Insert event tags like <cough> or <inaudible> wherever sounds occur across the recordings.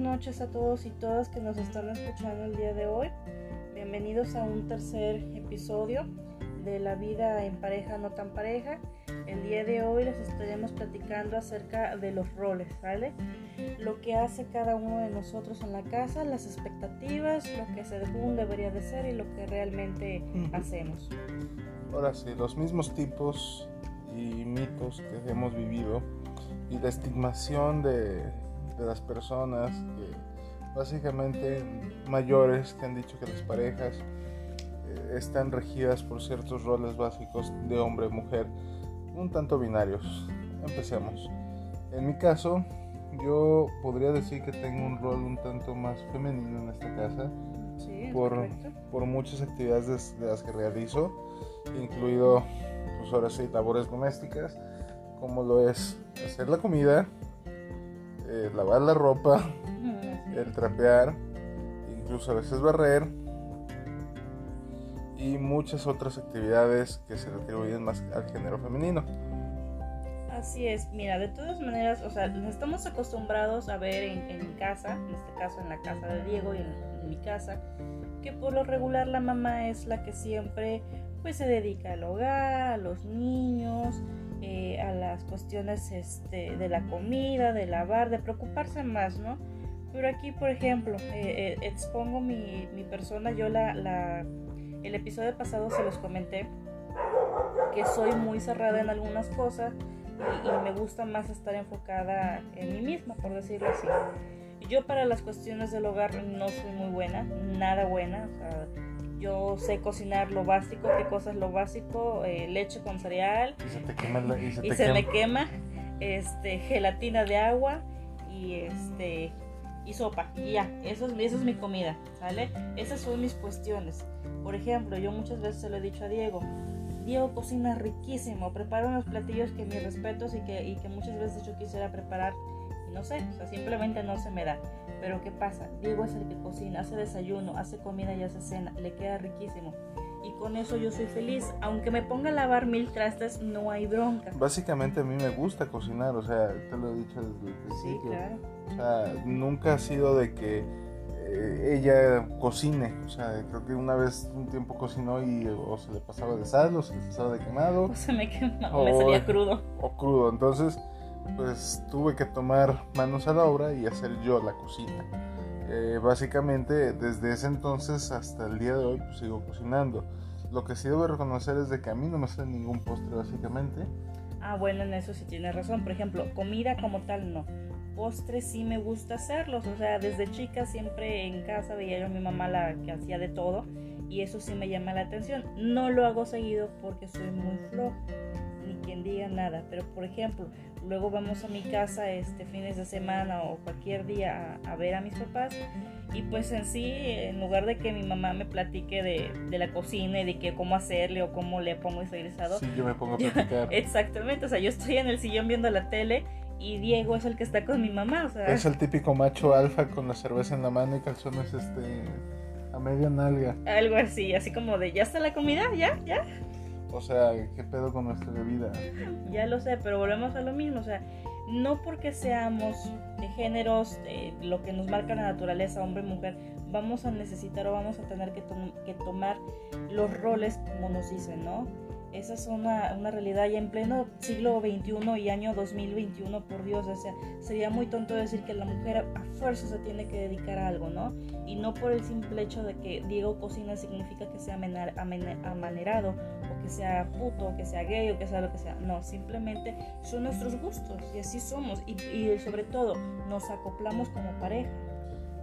noches a todos y todas que nos están escuchando el día de hoy. Bienvenidos a un tercer episodio de la vida en pareja no tan pareja. El día de hoy les estaremos platicando acerca de los roles, ¿vale? Lo que hace cada uno de nosotros en la casa, las expectativas, lo que según debería de ser y lo que realmente hacemos. Ahora sí, los mismos tipos y mitos que hemos vivido y la estigmación de, de las personas que básicamente mayores que han dicho que las parejas eh, están regidas por ciertos roles básicos de hombre y mujer un tanto binarios. Empecemos. En mi caso, yo podría decir que tengo un rol un tanto más femenino en esta casa por, por, muchas actividades de, las que realizo, incluido pues ahora sí labores domésticas, como lo es hacer la comida, eh, lavar la ropa, el trapear, incluso a veces barrer y muchas otras actividades que se atribuyen más al género femenino. Así es, mira, de todas maneras, o sea, estamos acostumbrados a ver en, casa, en este caso en la casa de Diego y en, mi casa, que por lo regular la mamá es la que siempre pues se dedica al hogar, a los niños, eh, a las cuestiones este, de la comida, de lavar, de preocuparse más, ¿no? Pero aquí, por ejemplo, eh, eh, expongo mi, mi, persona, yo la, la, el episodio pasado se los comenté, que soy muy cerrada en algunas cosas y, me gusta más estar enfocada en mí misma, por decirlo así. Yo para las cuestiones del hogar no soy muy buena, nada buena, o sea, yo sé cocinar lo básico, qué cosa es lo básico, eh, leche con cereal. Y se te quema la, y se, me quema este gelatina de agua y este y sopa y ya, eso es, eso es mi comida, ¿sale? Esas son mis cuestiones. Por ejemplo, yo muchas veces se lo he dicho a Diego, Diego cocina riquísimo, prepara unos platillos que mis respetos y que, y que muchas veces yo quisiera preparar no sé, o sea, simplemente no se me da. Pero ¿qué pasa? Diego es el que cocina, hace desayuno, hace comida y hace cena, le queda riquísimo. Y con eso yo soy feliz. Aunque me ponga a lavar mil trastes, no hay bronca. Básicamente a mí me gusta cocinar, o sea, te lo he dicho desde el principio. Sí, claro. O sea, nunca ha sido de que eh, ella cocine. O sea, creo que una vez un tiempo cocinó y o se le pasaba de sal o se le pasaba de quemado. O se me quemaba, o me salía crudo. O crudo. Entonces, pues tuve que tomar manos a la obra y hacer yo la cocina. Eh, básicamente desde ese entonces hasta el día de hoy pues, sigo cocinando. Lo que sí debo reconocer es de que a mí no me sale ningún postre básicamente. Ah, bueno, en eso sí tienes razón. Por ejemplo, comida como tal no. Postres sí me gusta hacerlos. O sea, desde chica siempre en casa veía yo a mi mamá la que hacía de todo. Y eso sí me llama la atención. No lo hago seguido porque soy muy flojo ni quien diga nada, pero por ejemplo, luego vamos a mi casa este fines de semana o cualquier día a, ver a mis papás y pues en sí, en lugar de que mi mamá me platique de, de la cocina y de que cómo hacerle o cómo le pongo ese guisado, sí, yo me pongo a <laughs> platicar. exactamente, o sea, yo estoy en el sillón viendo la tele y Diego es el que está con mi mamá, o sea. Es el típico macho alfa con la cerveza en la mano y calzones este a media nalga. Algo así, así como de, ¿ya está la comida? ¿Ya? ¿Ya? O sea, ¿qué pedo con nuestra bebida? Ya lo sé, pero volvemos a lo mismo. O sea, no porque seamos de géneros, eh, lo que nos marca la naturaleza, hombre mujer, vamos a necesitar o vamos a tener que, que tomar los roles como nos dicen, ¿no? Esa es una, una, realidad ya en pleno siglo XXI y año 2021, por Dios, o sea, sería muy tonto decir que la mujer a fuerza se tiene que dedicar a algo, ¿no? Y no por el simple hecho de que Diego cocina significa que sea amanerado, que sea puto, que sea gay, o que sea lo que sea. No, simplemente son nuestros gustos y así somos. Y, y sobre todo, nos acoplamos como pareja.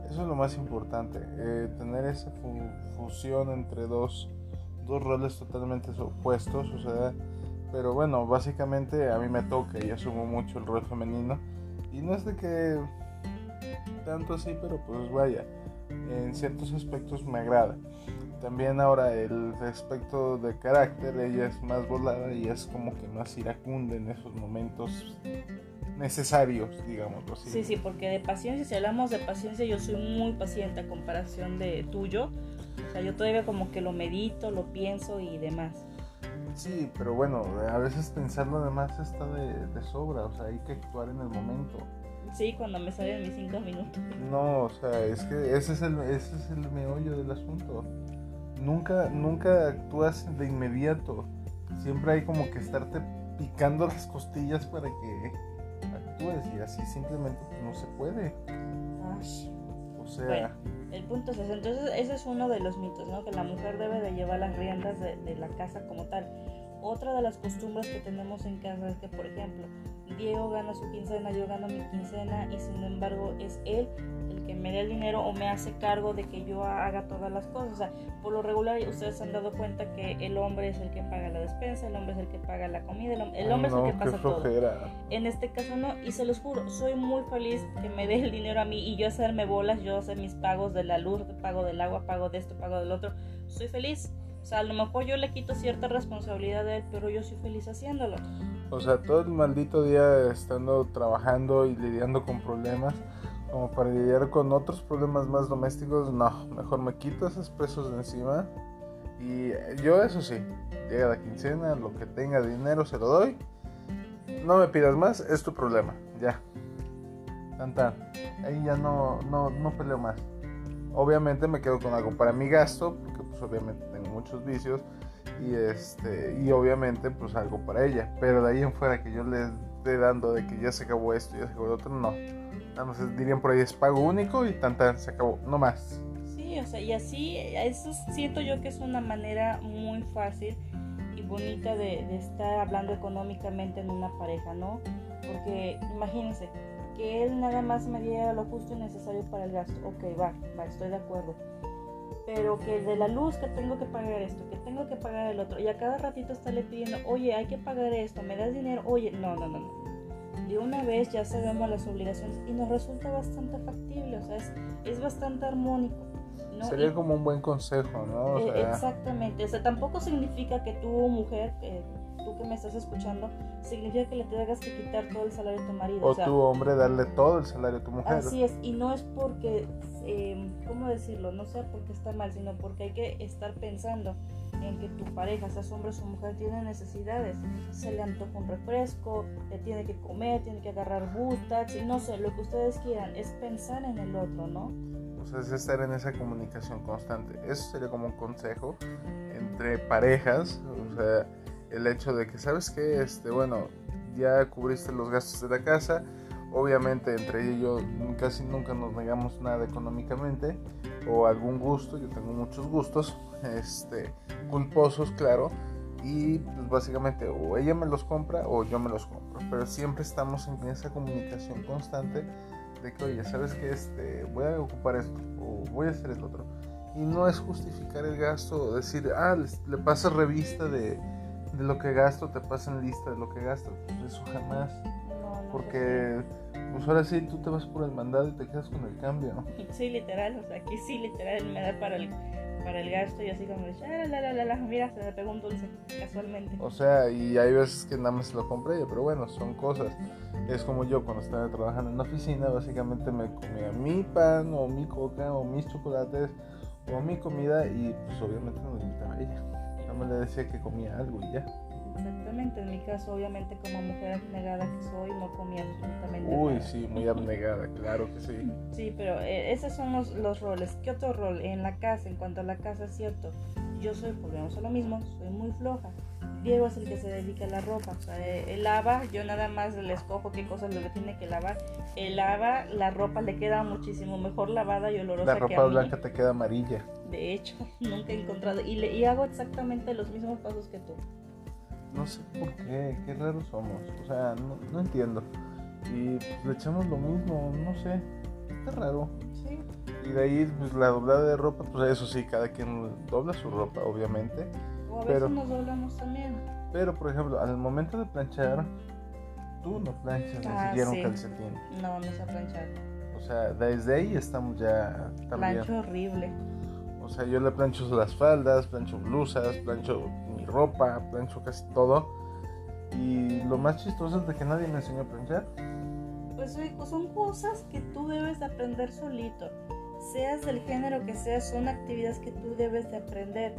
Eso es lo más importante, eh, tener esa fusión entre dos dos roles totalmente opuestos, o sea, pero bueno, básicamente a mí me toca y asumo mucho el rol femenino y no es de que tanto así, pero pues vaya, en ciertos aspectos me agrada. También ahora el aspecto de carácter, ella es más volada y es como que más iracunda en esos momentos necesarios, digamos así. Sí, sí, porque de paciencia, si hablamos de paciencia, yo soy muy paciente a comparación de tuyo. O sea, yo todavía como que lo medito, lo pienso y demás. Sí, pero bueno, a veces pensar lo demás está de, sobra, o sea, hay que actuar en el momento. Sí, cuando me salen mis cinco minutos. No, o sea, es que ese es el, ese es el meollo del asunto. Nunca, nunca actúas de inmediato. Siempre hay como que estarte picando las costillas para que actúes y así simplemente no se puede. O sea... Bueno, el punto es ese. Entonces, ese es uno de los mitos, ¿no? Que la mujer debe de llevar las riendas de, de la casa como tal. Otra de las costumbres que tenemos en casa es que, por ejemplo, Diego gana su quincena, yo gano mi quincena y sin embargo es él el que me da el dinero o me hace cargo de que yo haga todas las cosas. O sea, por lo regular ustedes se han dado cuenta que el hombre es el que paga la despensa, el hombre es el que paga la comida, el, el hombre es el que pasa todo. En este caso no, y se los juro, soy muy feliz que me dé el dinero a mí y yo hacerme bolas, yo hacer mis pagos de la luz, pago del agua, pago de esto, pago del otro. Soy feliz sea, a lo mejor yo le quito cierta responsabilidad de él, pero yo soy feliz haciéndolo. O sea, todo el maldito día estando trabajando y lidiando con problemas, como para lidiar con otros problemas más domésticos, no, mejor me quito esos pesos de encima. Y yo eso sí, llega la quincena, lo que tenga dinero se lo doy. No me pidas más, es tu problema, ya. Tan tan. Ahí ya no, no, no peleo más. Obviamente me quedo con algo para mi gasto, porque pues obviamente tengo muchos vicios y este y obviamente pues algo para ella, pero de ahí en fuera que yo le esté dando de que ya se acabó esto, ya se acabó lo otro, no. Nada más dirían por ahí es pago único y tan tan se acabó, no más. Sí, o sea, y así eso siento yo que es una manera muy fácil y bonita de, de estar hablando económicamente en una pareja, ¿no? Porque imagínense, que él nada más me diera lo justo y necesario para el gasto. Ok, va, va, estoy de acuerdo. Pero que de la luz que tengo que pagar esto, que tengo que pagar el otro, y a cada ratito estarle pidiendo, oye, hay que pagar esto, me das dinero, oye, no, no, no, no. De una vez ya sabemos las obligaciones y nos resulta bastante factible, o sea, es, es bastante armónico. Sería como un buen consejo, ¿no? Eh, exactamente, o sea, tampoco significa que tú, mujer, eh, tú que me estás escuchando, significa que le tengas que quitar todo el salario a tu marido. O, tu hombre darle todo el salario a tu mujer. Así es, y no es porque, eh, ¿cómo decirlo? No sea porque está mal, sino porque hay que estar pensando en que tu pareja, seas hombre o su mujer, tiene necesidades. Se le antoja un refresco, le tiene que comer, tiene que agarrar bustas, y no sé, lo que ustedes quieran, es pensar en el otro, ¿no? O sea, es estar en esa comunicación constante. Eso sería como un consejo entre parejas, o sea el hecho de que, ¿sabes que Este, bueno, ya cubriste los gastos de la casa, obviamente entre yo casi nunca nos negamos nada económicamente o algún gusto, yo tengo muchos gustos, este, culposos, claro, y pues básicamente o ella me los compra o yo me los compro, pero siempre estamos en esa comunicación constante de que, oye, ¿sabes que Este, voy a ocupar esto o voy a hacer el otro. Y no es justificar el gasto o decir, ah, le, le pasa revista de de lo que gasto, te pasan lista de lo que gasto. Pues eso jamás. porque, pues ahora sí, tú te vas por el mandado y te quedas con el cambio. Sí, literal, o sea, aquí sí, literal, me da para el, para el gasto y así como, ah, la, la, la, la, mira, se me pegó un dulce, casualmente. O sea, y hay veces que nada más lo compré yo, pero bueno, son cosas. Es como yo cuando estaba trabajando en la oficina, básicamente me comía mi pan o mi coca o mis chocolates o mi comida y pues obviamente no lo invitaba ella le decía que comía algo y ya. Exactamente, en mi caso obviamente como mujer abnegada que soy no comía absolutamente Uy, nada. sí, muy abnegada, claro que sí. Sí, pero eh, esos son los, los, roles. ¿Qué otro rol? En la casa, en cuanto a la casa es cierto, yo soy, volvemos a lo mismo, soy muy floja. Diego es el que se dedica a la ropa, o sea, eh, él lava, yo nada más le escojo qué cosas le tiene que lavar. Él lava, la ropa le queda muchísimo mejor lavada y olorosa. La ropa blanca te queda amarilla. De hecho, <laughs> nunca he encontrado. Y, le, y hago exactamente los mismos pasos que tú. No sé por qué, qué raros somos. O sea, no, no entiendo. Y pues, le echamos lo mismo, no sé. Está raro. Sí. Y de ahí, pues la doblada de ropa, pues eso sí, cada quien dobla su ropa, obviamente. O a veces pero, nos doblamos también. Pero, por ejemplo, al momento de planchar, tú no planchas ni Ah, siquiera sí. un calcetín. No, no sé planchar. O sea, desde ahí estamos ya también. Plancho horrible. O sea, yo le plancho las faldas, plancho blusas, plancho mi ropa, plancho casi todo. Y lo más chistoso es de que nadie me enseñó a planchar. Pues oye, son cosas que tú debes de aprender solito. Seas del género que seas, son actividades que tú debes de aprender.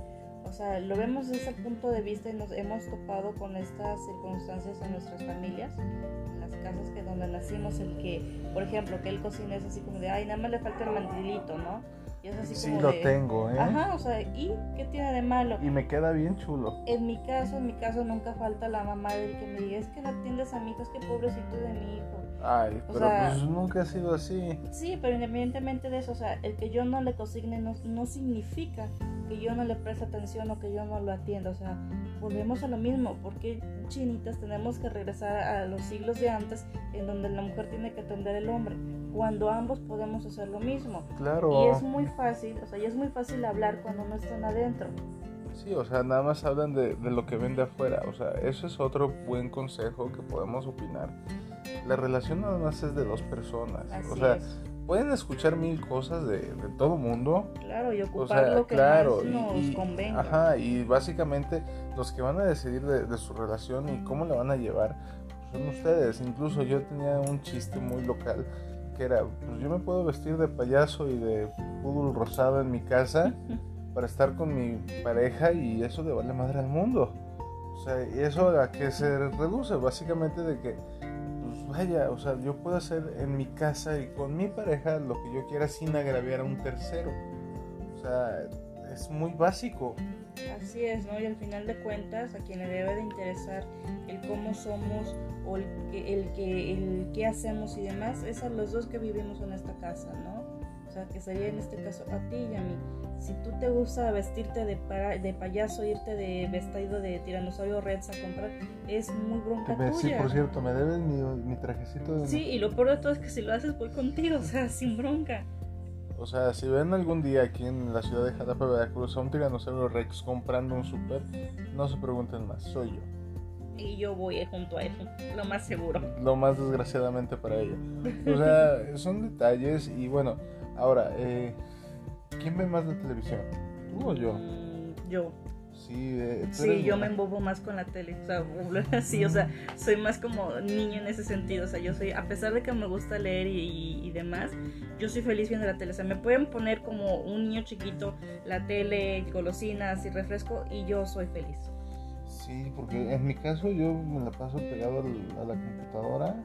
O sea, lo vemos desde ese punto de vista y nos hemos topado con estas circunstancias en nuestras familias, en las casas que donde nacimos, el que, por ejemplo, que él cocina es así como de, ay, nada más le falta el mandilito, ¿no? Y es así sí lo tengo, ¿eh? Ajá, o sea, ¿y qué tiene de malo? Y me queda bien chulo. En mi caso, en mi caso nunca falta la mamá del que me diga, es que no atiendes a mi hijo, es que pobrecito de mi hijo. Ay, pero pues nunca ha sido así. Sí, pero independientemente de eso, o sea, el que yo no le cocigne no, no significa que yo no le preste atención o que yo no lo atienda. O sea, volvemos a lo mismo, porque chinitas tenemos que regresar a los siglos de antes en donde la mujer tiene que atender al hombre, cuando ambos podemos hacer lo mismo. Claro. Y es muy fácil, o sea, y es muy fácil hablar cuando no están adentro. Sí, o sea, nada más hablan de, de lo que ven de afuera. O sea, eso es otro buen consejo que podemos opinar. La relación nada más es de dos personas. o sea, pueden escuchar mil cosas de, de todo mundo. Claro, y ocupar lo que claro, más nos convenga. Ajá, y básicamente los que van a decidir de, su relación y cómo la van a llevar pues, son ustedes. Incluso yo tenía un chiste muy local que era, pues yo me puedo vestir de payaso y de pudul rosado en mi casa <laughs> para estar con mi pareja y eso le vale madre al mundo. O sea, y eso a qué se reduce, básicamente de que vaya, o sea, yo puedo hacer en mi casa y con mi pareja lo que yo quiera sin agraviar a un tercero. O sea, es muy básico. Así es, ¿no? Y al final de cuentas, a quien le debe de interesar el cómo somos o el que, el que, el qué hacemos y demás, es a los dos que vivimos en esta casa, ¿no? O sea, que sería en este caso a ti y a mí si tú te gusta vestirte de, de payaso, irte de vestido de tiranosaurio Rex a comprar, es muy bronca tuya. Sí, por cierto, me debes mi, mi trajecito de... Sí, y lo peor de todo es que si lo haces voy contigo, o sea, sin bronca. O sea, si ven algún día aquí en la ciudad de Jalapa, Veracruz, a un tiranosaurio Rex comprando un super, no se pregunten más, soy yo. Y yo voy junto a él, lo más seguro. Lo más desgraciadamente para ella. O sea, <laughs> son detalles y bueno, ahora, eh, ¿Quién ve más la televisión? ¿Tú o yo? Mm, yo. Sí, eh, sí yo me embobo más con la tele, o sea, <laughs> así, o sea, soy más como niño en ese sentido, o sea, yo soy, a pesar de que me gusta leer y, y, demás, yo soy feliz viendo la tele, o sea, me pueden poner como un niño chiquito la tele, golosinas y refresco y yo soy feliz. Sí, porque en mi caso yo me la paso pegado a la computadora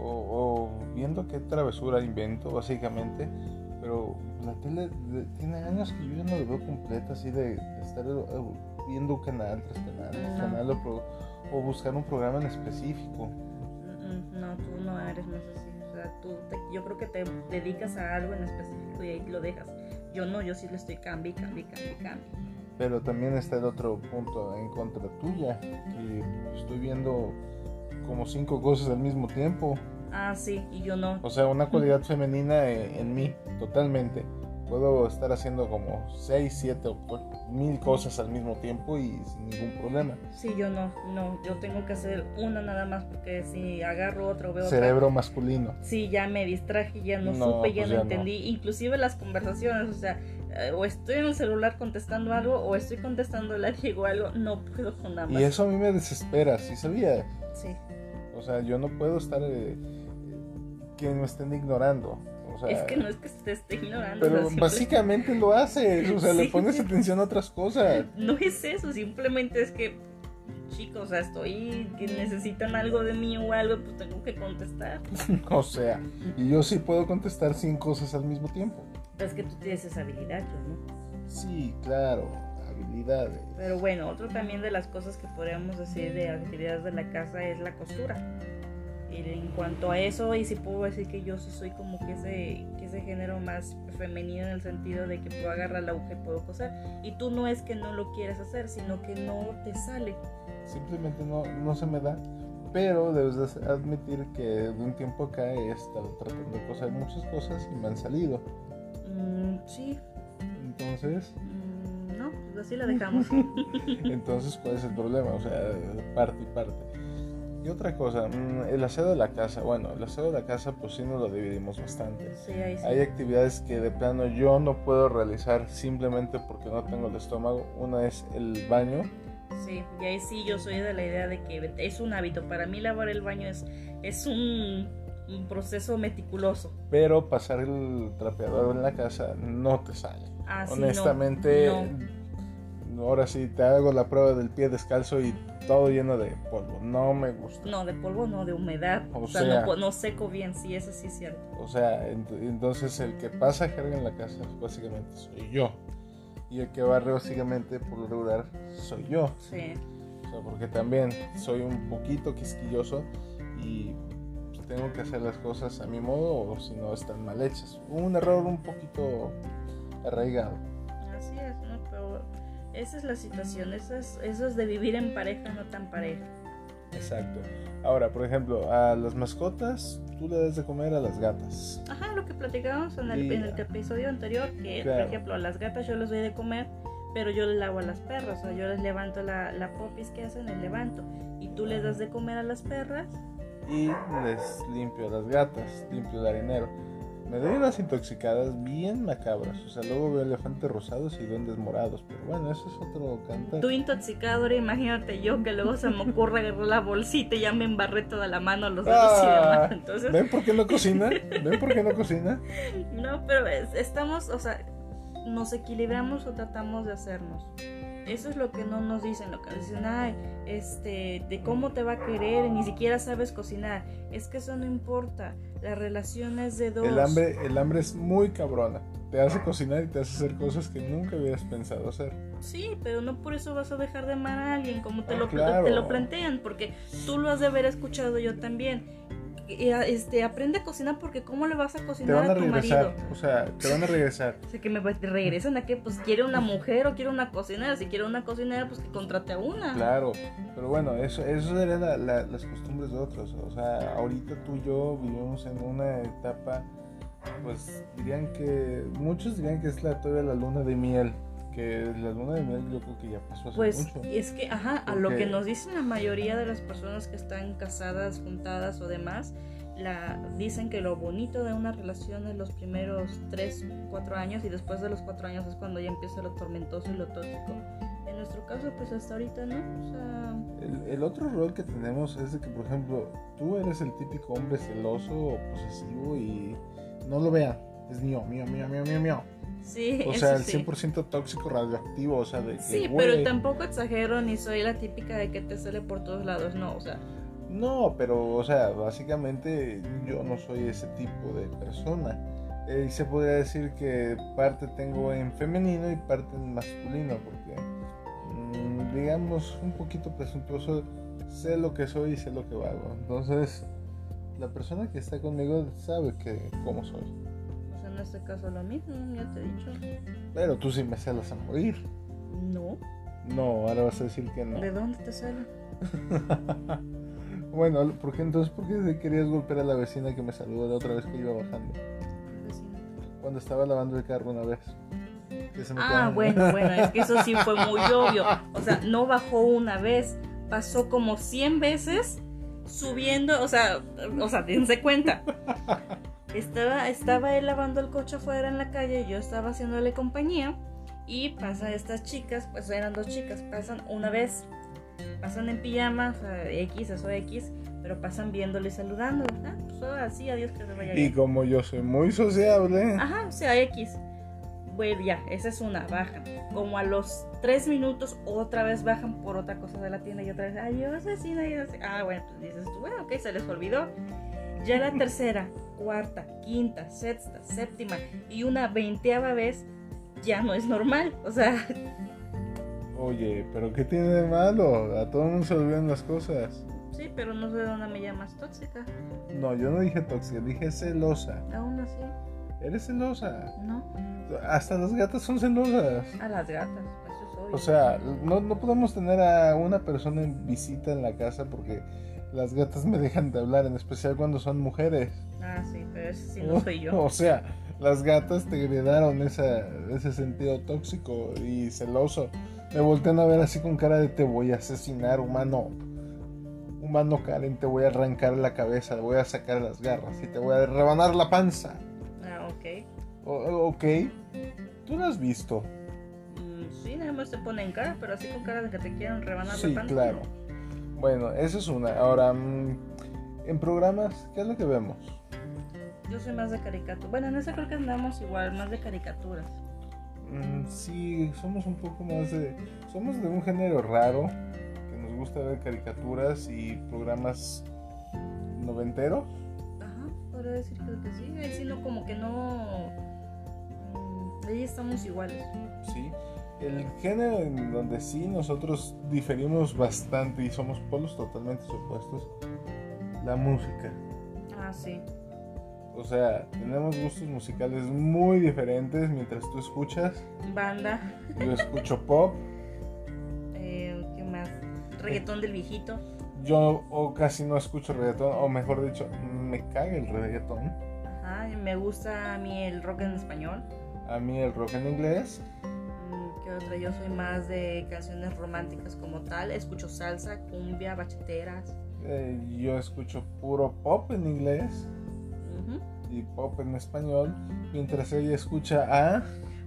O, o viendo qué travesura invento, básicamente pero la tele tiene años que yo ya no la veo completa, así de, estar eh, viendo canal tras canal, canal o, buscar un programa en específico. No, tú no eres más así. O sea, tú yo creo que te dedicas a algo en específico y ahí lo dejas. Yo no, yo sí le estoy cambi, cambi, cambi, cambi. Pero también está el otro punto en contra tuya, que estoy viendo como cinco cosas al mismo tiempo. Ah, sí, y yo no. O sea, una cualidad femenina en, mí, totalmente. Puedo estar haciendo como 6, 7 o mil cosas al mismo tiempo y sin ningún problema. Sí, yo no, no, yo tengo que hacer una nada más porque si agarro otro veo Cerebro masculino. Sí, ya me distraje, ya no, supe, ya pues no entendí, inclusive las conversaciones, o sea, eh, o estoy en el celular contestando algo o estoy contestando la digo algo, no puedo con nada más. Y eso a mí me desespera, ¿sí sabía? Sí. O sea, yo no puedo estar... Eh, que me estén ignorando. es que no es que te esté ignorando. Pero básicamente lo haces, o sea, le pones atención a otras cosas. No es eso, simplemente es que, chicos, o sea, estoy, que necesitan algo de mí o algo, pues tengo que contestar. <laughs> o sea, y yo sí puedo contestar 100 cosas al mismo tiempo. Es que tú tienes esa habilidad, yo no. Sí, claro, habilidades. Pero bueno, otro también de las cosas que podríamos decir de actividades de la casa es la costura en cuanto a eso, y si puedo decir que yo sí soy como que ese, que ese género más femenino en el sentido de que puedo agarrar la aguja y puedo coser. Y tú no es que no lo quieras hacer, sino que no te sale. Simplemente no, no se me da. Pero debes admitir que de un tiempo acá he estado tratando de coser muchas cosas y me han salido. Mm, sí. Entonces... Mm, no, pues así la <laughs> dejamos. Entonces, ¿cuál es el problema? O sea, parte y parte. Y otra cosa, mm, el aseo de la casa. Bueno, el aseo de la casa pues sí nos lo dividimos bastante. Sí, ahí sí. Hay actividades que de plano yo no puedo realizar simplemente porque no tengo el estómago. Una es el baño. Sí, y ahí sí yo soy de la idea de que es un hábito. Para mí lavar el baño es, es un, proceso meticuloso. Pero pasar el trapeador en la casa no te sale. Ah, Honestamente... no ahora sí te hago la prueba del pie descalzo y todo lleno de polvo. No me gusta. No, de polvo no, de humedad. O O, sea, sea- no, no seco bien, sí, eso sí es cierto. O sea, ent- entonces el que pasa jerga en la casa básicamente soy yo. Y el que barre básicamente por lo regular soy yo. Sí. O sea, porque también soy un poquito quisquilloso y pues, tengo que hacer las cosas a mi modo o si no están mal hechas. Un error un poquito arraigado. Esa es la situación, eso es, eso es de vivir en pareja, no tan pareja. Exacto. Ahora, por ejemplo, a las mascotas tú le das de comer a las gatas. Ajá, lo que platicábamos en el, Y- en el episodio anterior, que Claro. por ejemplo a las gatas yo les doy de comer, pero yo les lavo a las perras, o sea, yo les levanto la, la popis que hacen, les levanto. Y tú les das de comer a las perras, Y les limpio a las gatas, limpio el arenero. Me doy unas intoxicadas bien macabras. O sea, luego veo elefantes rosados y duendes morados. Pero bueno, eso es otro cantar. tú intoxicadora, imagínate yo que luego se me ocurre agarrar la bolsita y ya me embarré toda la mano, los dedos y Ah, demás. Entonces, ¿Ven por qué no cocina? <laughs> ¿Ven por qué no cocina? No, pero es- estamos, o sea, nos equilibramos o tratamos de hacernos. Eso es lo que no nos dicen, lo que nos dicen, ay, este, de cómo te va a querer, ni siquiera sabes cocinar. Es que eso no importa, la relación es de dos. El hambre, el hambre es muy cabrona. Te hace cocinar y te hace hacer cosas que nunca hubieras pensado hacer. Sí, pero no por eso vas a dejar de amar a alguien, como te, Ah, lo, claro. te lo plantean, porque tú lo has de haber escuchado yo también. Este, aprende a cocinar porque ¿cómo le vas a Te cocinar van a a tu regresar. marido? O sea, te van a regresar. <laughs> O sea, que me regresan a que pues quiere una mujer o quiere una cocinera. Si quiere una cocinera, pues que contrate a una. Claro, pero bueno, eso, eso serían la- la- las costumbres de otros. O sea, ahorita tú y yo vivimos en una etapa, pues dirían que, muchos dirían que es la, todavía la luna de miel. Que la luna de miel yo creo que ya pasó hace Pues mucho. es que, ajá, a lo que nos dicen la mayoría de las personas que están casadas, juntadas o demás, la, dicen que lo bonito de una relación es los primeros 3, 4 años y después de los 4 años es cuando ya empieza lo tormentoso y lo tóxico. En nuestro caso, pues hasta ahorita no. O sea, El, el otro rol que tenemos es de que, por ejemplo, tú eres el típico hombre celoso o posesivo y no lo vean. Es mío, mío, mío, mío, mío, mío. Sí, O sea, el sí. 100% tóxico radioactivo, o sea, de que, Sí, güey, pero tampoco exagero ni soy la típica de que te sale por todos lados, no, o sea, No, pero, o sea, básicamente yo no soy ese tipo de persona. Eh, y se podría decir que parte tengo en femenino y parte en masculino, porque, mm, digamos, un poquito presuntuoso, sé lo que soy y sé lo que hago. Entonces, la persona que está conmigo sabe que cómo soy. Este caso lo mismo, ya te he dicho. Pero tú sí me celas a morir. No, No, ahora vas a decir que no. ¿de dónde te sale? <laughs> Bueno, ¿por qué entonces por qué querías golpear a la vecina que me saludó la otra vez que iba bajando? Vecino. Cuando estaba lavando el carro una vez. Que se me Ah, bueno, bueno, es que eso sí fue muy <laughs> obvio. O sea, no bajó una vez, pasó como 100 veces subiendo, o sea, o sea, dense cuenta. Estaba, estaba él lavando el coche afuera en la calle y yo estaba haciéndole compañía y pasan estas chicas, pues eran dos chicas, pasan una vez, pasan en pijama, o sea, X, eso X, pero pasan viéndole y saludando. Ah, pues ahora sí, adiós, que se vaya Y bien. como yo soy muy sociable, Ajá, o sea, X. Bueno, ya, esa es una, bajan. Como a los tres minutos, otra vez bajan por otra cosa de la tienda y otra vez, adiós, vecina. Y así. Ah, bueno, pues dices tú, bueno, ok, se les olvidó. Ya la tercera, cuarta, quinta, sexta, séptima y una veinteava vez ya no es normal. O sea, oye, pero ¿qué tiene de malo? A todo el mundo se olvidan las cosas. sí, pero no sé de dónde me llamas tóxica. No, yo no dije tóxica, dije celosa. Aún así, Eres celosa. no. Hasta las gatas son celosas. A las gatas, eso es obvio. O sea, no, no podemos tener a una persona en visita en la casa porque las gatas me dejan de hablar, en especial cuando son mujeres. Ah, sí, pero ese sí no <laughs> soy yo. O sea, las gatas te heredaron esa, ese sentido tóxico y celoso. Me voltean a ver así con cara de te voy a asesinar, humano. Humano Karen, te voy a arrancar la cabeza, te voy a sacar las garras y te voy a rebanar la panza. Ah, ok. O- ok, tú lo has visto. Mm, Sí, nada más te ponen cara, pero así con cara de que te quieren rebanar Sí, la panza. claro. Bueno, esa es una. Ahora, mm, en programas, ¿qué es lo que vemos? Yo soy más de caricatura. Bueno, en ese creo que andamos igual, más de caricaturas. Mm, sí, somos un poco más de... Somos de un género raro, que nos gusta ver caricaturas y programas noventeros. Ajá, podría decir que sí. Ahí sí, no, como que no... mm, Ahí estamos iguales. Sí. El género en donde sí nosotros diferimos bastante y somos polos totalmente opuestos, la música. Ah, sí. O sea, tenemos gustos musicales muy diferentes mientras tú escuchas. Banda. Yo escucho pop. <laughs> Eh, ¿Qué más? Reggaetón del viejito. Yo o casi no escucho reggaetón, o mejor dicho, me caga el reggaetón. Ajá, me gusta a mí el rock en español. A mí el rock en inglés. ¿Qué otra? Yo soy más de canciones románticas como tal. Escucho salsa, cumbia, bacheteras. eh, yo escucho puro pop en inglés Ujú. y pop en español. Mientras ella escucha a...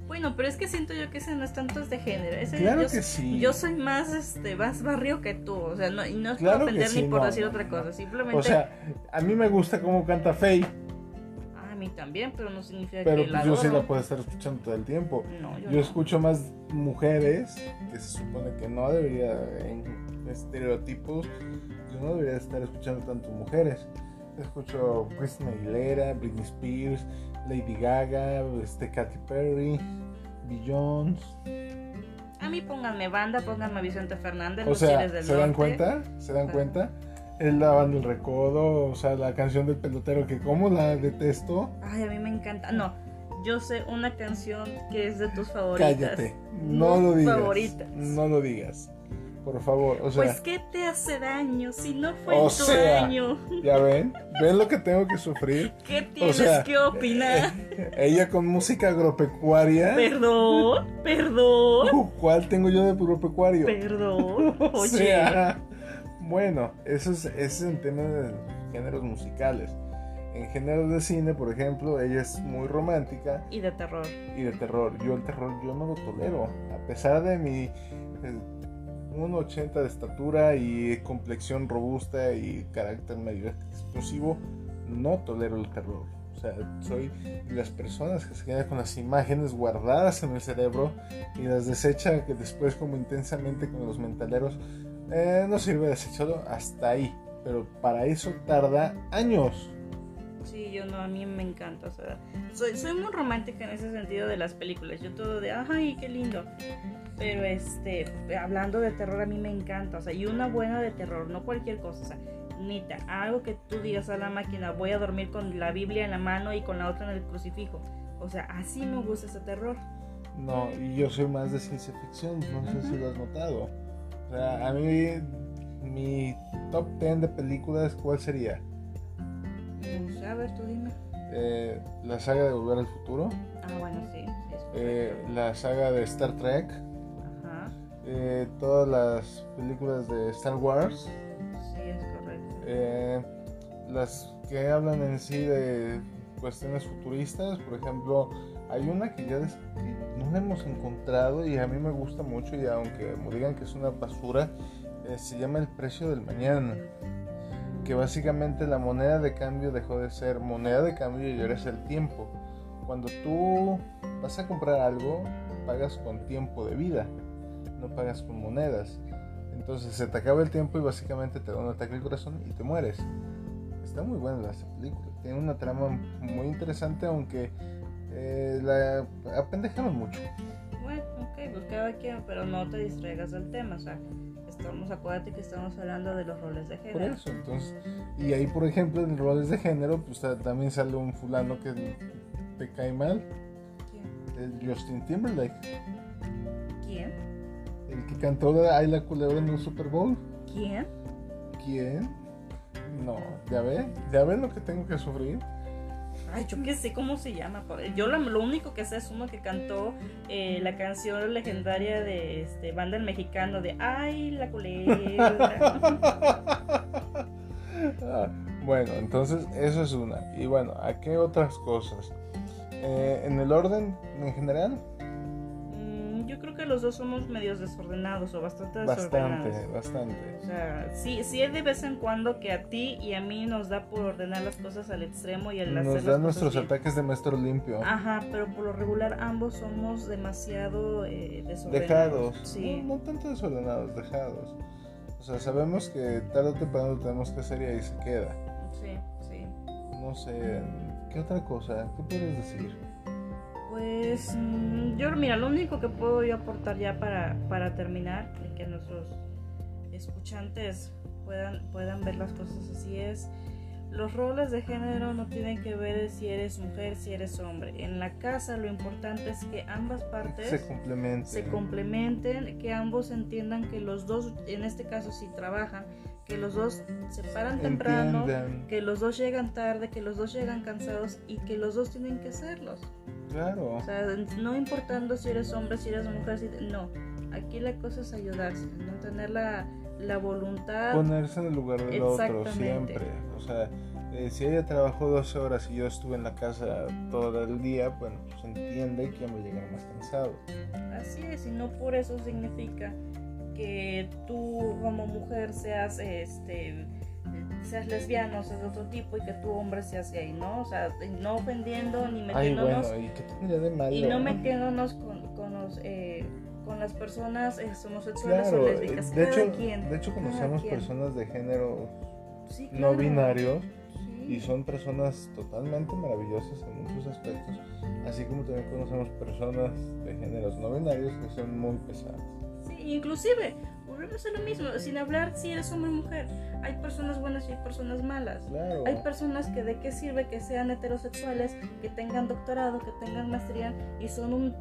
Bueno, pero es que siento yo que ese no es tanto de género. Ese Claro yo, que sí. yo soy más, este, más barrio que tú. O sea, no, y no es Claro por que ofender sí, ni por no, decir otra cosa. Simplemente. O sea, a mí me gusta cómo canta Faye, también, pero no significa pero que la pues yo sí la puedo estar escuchando todo el tiempo. No, yo, Yo no. escucho más mujeres, que se supone que no debería, en estereotipos, yo no debería estar escuchando tanto mujeres. Escucho Christina Aguilera, Britney Spears, Lady Gaga, este, Katy Perry, Beyoncé. A mí pónganme banda, pónganme Vicente Fernández, O sea, ¿se dan Norte. cuenta? ¿Se dan Ajá. cuenta? El lavando el recodo, o sea, la canción del pelotero que como la detesto. Ay, a mí me encanta. No, yo sé una canción que es de tus favoritas. Cállate, no lo digas. favoritas. No lo digas. Por favor, o sea, Pues, ¿qué te hace daño si no fue O tu sea, año? ya ven, ven lo que tengo que sufrir. <laughs> ¿Qué tienes sea, que opinar? <laughs> Ella con música agropecuaria. Perdón, perdón, Uh, ¿Cuál tengo yo de agropecuario? perdón. <laughs> O Oye, sea, bueno, eso es, ese es en tema de géneros musicales. En géneros de cine, por ejemplo, ella es muy romántica y de terror. y de terror. Yo el terror yo no lo tolero. A pesar de mi eh, 1,80 de estatura y complexión robusta y carácter medio explosivo, no tolero el terror. O sea, soy de las personas que se quedan con las imágenes guardadas en el cerebro y las desecha que después como intensamente con los mentaleros eh, no sirve desecharlo hasta ahí. Pero para eso tarda años. Sí, yo no, a mí me encanta, o sea, soy, soy muy romántica en ese sentido de las películas, yo todo de, ay, qué lindo, pero este, hablando de terror a mí me encanta, o sea, y una buena de terror, no cualquier cosa, o sea, neta, algo que tú digas a la máquina, voy a dormir con la Biblia en la mano y con la otra en el crucifijo, o sea, así me gusta ese terror. No, y yo soy más de ciencia ficción, no sé si lo has notado. O sea, a mí mi top 10 de películas, ¿cuál sería? No sé, a ver, tú dime. Eh, la saga de Volver al Futuro, Ah, bueno, sí, sí, eh, la saga de Star Trek, Ajá, eh, todas las películas de Star Wars, sí, es correcto. eh, las que hablan en sí de cuestiones futuristas, por ejemplo, hay una que ya no la hemos encontrado y a mí me gusta mucho y aunque me digan que es una basura, eh, se llama El precio del mañana, que básicamente la moneda de cambio dejó de ser moneda de cambio y ahora es el tiempo. Cuando tú vas a comprar algo, pagas con tiempo de vida, no pagas con monedas. Entonces se te acaba el tiempo y básicamente te da un ataque al corazón y te mueres. Está muy buena esta película. Tiene una trama muy interesante, aunque eh, la apendejaron mucho. Bueno, ok, pues cada quien, pero no te distraigas del tema, o sea, estamos, acuérdate que estamos hablando de los roles de Por género. eso, entonces. Y ahí, por ejemplo, en roles de género, pues ta- también sale un fulano que te cae mal, ¿Quién? el Justin Timberlake, ¿Quién? el que cantó la Ay la culebra en un Super Bowl. ¿Quién? ¿Quién? No, ya ven, ya ven lo que tengo que sufrir. Ay, yo qué sé cómo se llama. Yo lo, único que sé es uno que cantó eh, la canción legendaria de este banda el mexicano de Ay, la culebra. <laughs> Bueno, entonces eso es una. Y bueno, ¿a qué otras cosas? Eh, en el orden en general, los dos somos medios desordenados o bastante desordenados. Bastante, bastante. O sea, sí, sí es de vez en cuando que a ti y a mí nos da por ordenar las cosas al extremo y al Nos hacer dan nuestros bien. ataques de maestro limpio. Ajá, pero por lo regular ambos somos demasiado eh, desordenados. dejados. Sí. No, no tanto desordenados, dejados. O sea, sabemos que tarde o temprano lo tenemos que hacer y ahí se queda. Sí, sí. No sé, ¿qué otra cosa? ¿Qué puedes decir? Pues mm, yo, mira, lo único que puedo yo aportar ya para, para terminar y que nuestros escuchantes puedan, puedan ver las cosas así es, los roles de género no tienen que ver si eres mujer, si eres hombre. En la casa lo importante es que ambas partes Se complementen, que ambos entiendan que los dos, en este caso si trabajan, que los dos se paran temprano, Entiendan. que los dos llegan tarde, que los dos llegan cansados y que los dos tienen que hacerlos. Claro. O sea, no importando si eres hombre, si eres mujer, si... no. Aquí la cosa es ayudarse, no tener la, la voluntad. Ponerse en el lugar del otro siempre. O sea, eh, si ella trabajó 12 horas y yo estuve en la casa todo el día, bueno, pues entiende que va a llegar más cansado. Así es, y no por eso significa que tú como mujer seas este seas lesbiano, seas de otro tipo y que tú hombre seas gay, ¿no? O sea, no ofendiendo ni Ay, metiéndonos bueno, ¿y qué tendría de malo? y no metiéndonos con, con los eh, con las personas eh, homosexuales Claro, o eh, lésbicas. de hecho, quien, de hecho conocemos personas de género Sí, no binarios Sí. y son personas totalmente maravillosas en muchos aspectos, así como también conocemos personas de géneros no binarios que son muy pesadas. Inclusive, volvemos a lo mismo, sin hablar si eres hombre o mujer. Hay personas buenas y hay personas malas. Claro. Hay personas que de qué sirve que sean heterosexuales, que tengan doctorado, que tengan maestría y son un-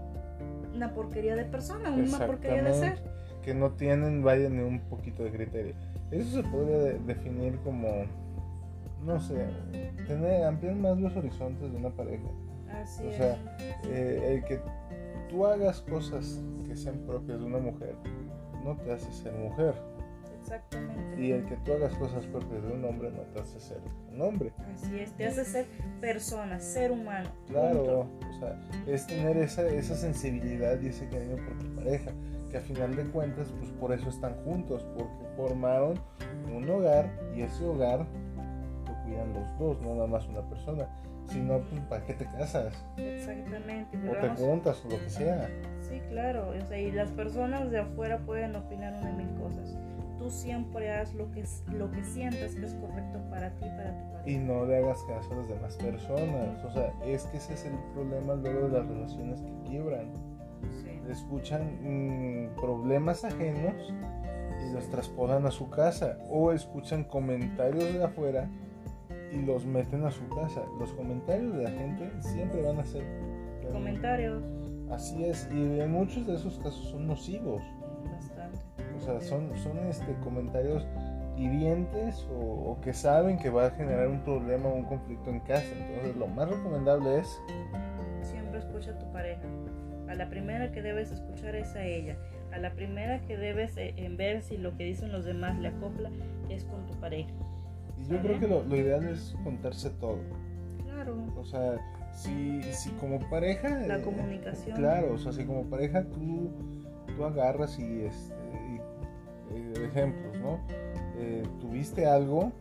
una porquería de persona, una porquería de ser. Que no tienen, vaya, ni un poquito de criterio. Eso se podría de- definir como, no sé, tener, ampliar más los horizontes de una pareja. Así O sea, eh, el que tú hagas cosas que sean propias de una mujer no te hace ser mujer. Exactamente. Y el que tú hagas cosas propias de un hombre no te hace ser un hombre. Así es, te hace ser persona, ser humano. Claro, punto. o sea, es tener esa, esa sensibilidad y ese cariño por tu pareja, que a final de cuentas, pues por eso están juntos, porque formaron un hogar y ese hogar lo cuidan los dos, no nada más una persona. Si no, pues ¿para qué te casas? Exactamente. O te juntas o lo que sea. Sí, claro. O sea, y las personas de afuera pueden opinar una mil cosas. Tú siempre haz lo que, lo que sientas que es correcto para ti, para tu pareja. Y no le hagas caso a las demás personas. O sea, es que ese es el problema luego de las relaciones que quiebran. Sí. escuchan mm, problemas ajenos y los transportan a su casa o escuchan comentarios de afuera y los meten a su casa. Los comentarios de la gente siempre van a ser Comentarios. Así es, y en muchos de esos casos son nocivos. Bastante. O sea, son, son este, comentarios hirientes o, o que saben que va a generar un problema o un conflicto en casa. Entonces, lo más recomendable es Siempre escucha a tu pareja. A la primera que debes escuchar es a ella. A la primera que debes eh, en ver si lo que dicen los demás le acopla es con tu pareja. Y yo creo que lo, lo ideal es contarse todo. Claro. O sea, si, si como pareja... La eh, comunicación. Claro, o sea, si como pareja tú, tú agarras y, este, y, eh, ejemplos, ¿no? Eh, tuviste algo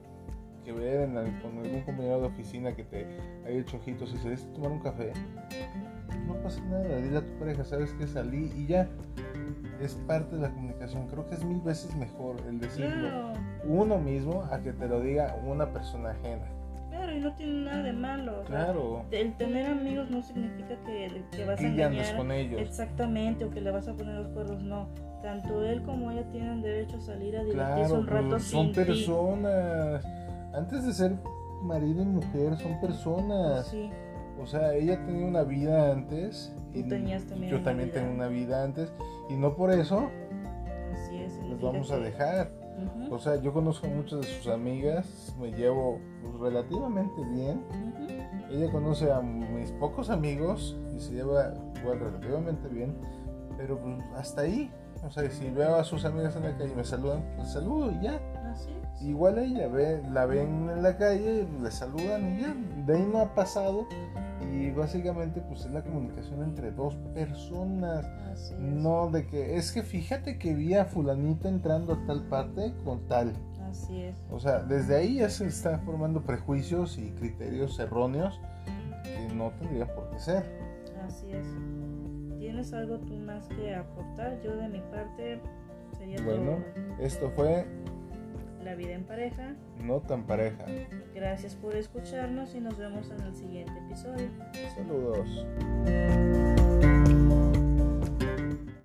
que ver en el- con algún compañero de oficina que te haya hecho ojitos y saliste a tomar un café, no pasa nada, dile a tu pareja, sabes que salí y ya. Es parte de la comunicación. Creo que es mil veces mejor el decirlo Claro. uno mismo a que te lo diga una persona ajena. Claro, y no tiene nada de malo. o sea, Claro. El tener amigos no significa que, que vas a engañar con ellos. exactamente o que le vas a poner los cuernos, no. Tanto él como ella tienen derecho a salir a divertirse Claro, un rato pues, sin son ti. personas. Antes de ser marido y mujer, son personas. Sí, O sea, ella tenía una vida antes. Tú tenías también Yo una también vida. tenía una vida antes. Y no por eso así es. los vamos a dejar. O sea, yo conozco a muchas de sus amigas. Me llevo pues, relativamente bien. Ella conoce a mis pocos amigos y se lleva igual relativamente bien. Pero pues hasta ahí. O sea, si veo a sus amigas en la calle y me saludan, les saludo y ya. Así es. Igual ella ve, la ven en la calle, le saludan y ya, de ahí no ha pasado Y básicamente pues es la comunicación entre dos personas. Así es. No de que es que fíjate que vi a fulanita entrando a tal parte con tal. Así es. O sea, desde ahí ya se están formando prejuicios y criterios erróneos que no tendrían por qué ser. Así es. ¿Tienes algo tú más que aportar? Yo de mi parte sería Bueno, todo. esto fue La vida en pareja. No tan pareja. Gracias por escucharnos y nos vemos en el siguiente episodio. Saludos.